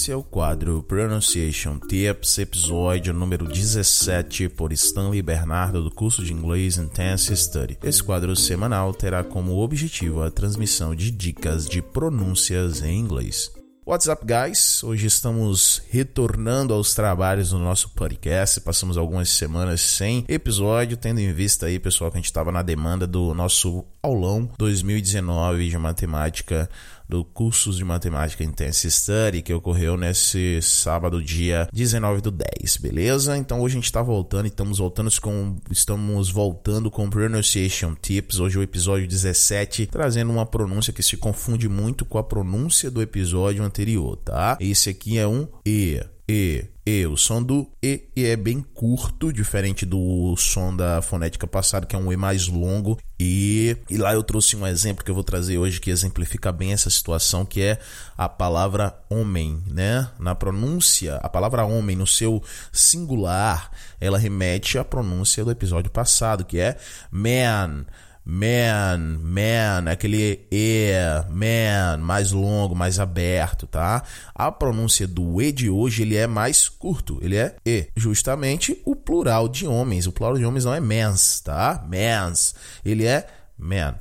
Esse é o quadro Pronunciation Tips, episódio número 17, por Stanley Bernardo, do curso de inglês Intense Study. Esse quadro semanal terá como objetivo a transmissão de dicas de pronúncias em inglês. What's up, guys? Hoje estamos retornando aos trabalhos do nosso podcast. Passamos algumas semanas sem episódio, tendo em vista aí, pessoal, que a gente estava na demanda do nosso aulão 2019 de matemática do cursos de matemática Intense Study que ocorreu nesse sábado, dia 19 do 10, beleza? Então hoje a gente está voltando e estamos voltando com estamos voltando com pronunciation tips. Hoje é o episódio 17, trazendo uma pronúncia que se confunde muito com a pronúncia do episódio anterior, tá? Esse aqui é um e, e, e. O som do E, e é bem curto, diferente do som da fonética passada, que é um E mais longo. E, e lá eu trouxe um exemplo que eu vou trazer hoje que exemplifica bem essa situação, que é a palavra homem, né? Na pronúncia, a palavra homem no seu singular, ela remete à pronúncia do episódio passado, que é man man, man, aquele e, man, mais longo, mais aberto, tá? A pronúncia do e de hoje, ele é mais curto, ele é e, justamente o plural de homens. O plural de homens não é mans, tá? Mans. Ele é man,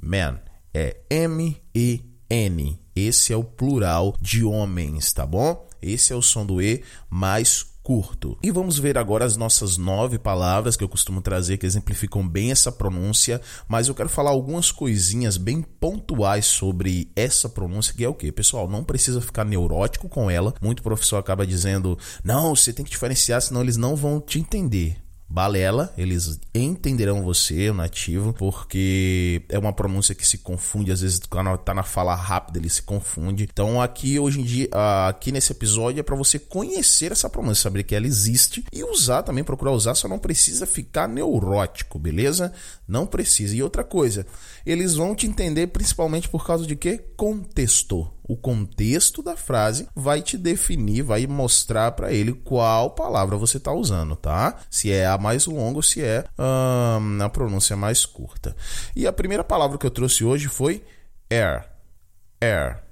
man. É M E N. Esse é o plural de homens, tá bom? Esse é o som do e mais curto. E vamos ver agora as nossas nove palavras que eu costumo trazer que exemplificam bem essa pronúncia, mas eu quero falar algumas coisinhas bem pontuais sobre essa pronúncia, que é o que? Pessoal, não precisa ficar neurótico com ela. Muito professor acaba dizendo: não, você tem que diferenciar, senão eles não vão te entender balela, eles entenderão você, o nativo, porque é uma pronúncia que se confunde, às vezes quando tá na fala rápida ele se confunde. Então aqui hoje em dia, aqui nesse episódio é para você conhecer essa pronúncia, saber que ela existe e usar também, procurar usar, só não precisa ficar neurótico, beleza? Não precisa. E outra coisa, eles vão te entender principalmente por causa de que? Contexto. O contexto da frase vai te definir, vai mostrar para ele qual palavra você está usando, tá? Se é a mais longa ou se é hum, a pronúncia mais curta. E a primeira palavra que eu trouxe hoje foi air. Air.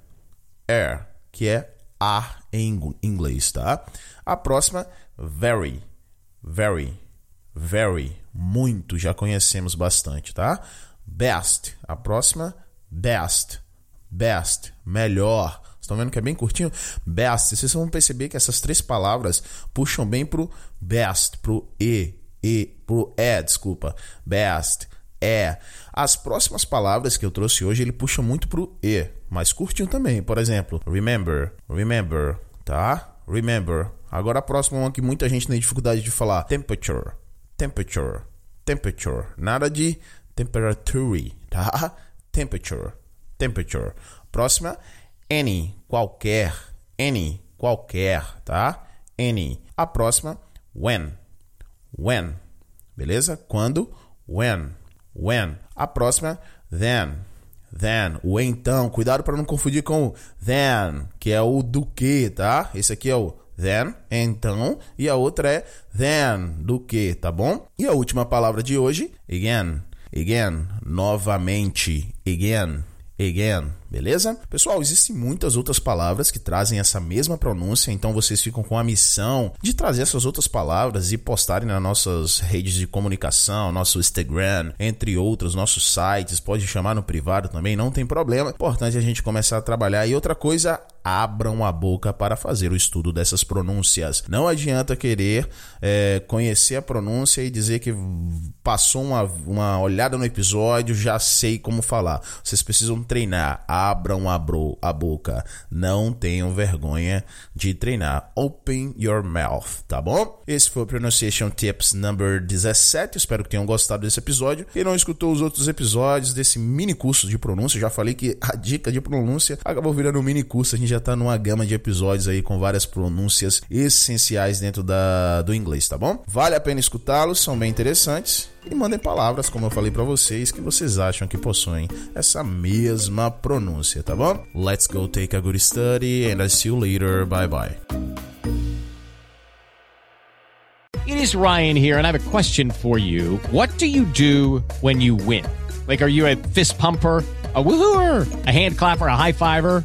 Air, que é ar em inglês, tá? A próxima, very. Very. Very. Muito, já conhecemos bastante, tá? Best. A próxima, best. Best. Melhor. Estão vendo que é bem curtinho? Best. Vocês vão perceber que essas três palavras puxam bem pro best, pro e, e, pro é, desculpa. Best, é. As próximas palavras que eu trouxe hoje, ele puxa muito pro e, mas curtinho também. Por exemplo, remember, remember, tá? Remember. Agora a próxima uma que muita gente tem dificuldade de falar, temperature, temperature, temperature. Nada de temperature, tá? Temperature, temperature. Próxima, any, qualquer, any, qualquer, tá? Any. A próxima, when, when, beleza? Quando, when, when. A próxima, then, then. O então, cuidado para não confundir com o then, que é o do que, tá? Esse aqui é o then, então, e a outra é then, do que, tá bom? E a última palavra de hoje, again, again, novamente, again, again, beleza? Pessoal, existem muitas outras palavras que trazem essa mesma pronúncia, então vocês ficam com a missão de trazer essas outras palavras e postarem nas nossas redes de comunicação, nosso Instagram, entre outros, nossos sites, pode chamar no privado também, não tem problema. Importante a gente começar a trabalhar. E outra coisa, abram a boca para fazer o estudo dessas pronúncias. Não adianta querer é, conhecer a pronúncia e dizer que passou uma, uma olhada no episódio, já sei como falar. Vocês precisam treinar. Abram a, bro, a boca. Não tenham vergonha de treinar. Open your mouth, tá bom? Esse foi o Pronunciation Tips number 17. Espero que tenham gostado desse episódio. Quem não escutou os outros episódios desse mini curso de pronúncia, já falei que a dica de pronúncia acabou virando um mini curso. A gente já tá numa gama de episódios aí com várias pronúncias essenciais dentro da, do inglês, tá bom? Vale a pena escutá-los, são bem interessantes. E mandem palavras, como eu falei para vocês, que vocês acham que possuem essa mesma pronúncia, tá bom? Let's go take a good study and I'll see you later. Bye bye. It is Ryan here, and I have a question for you. What do you do when you win? Like, are you a fist pumper? a woohooer, a hand clapper, a high fiver.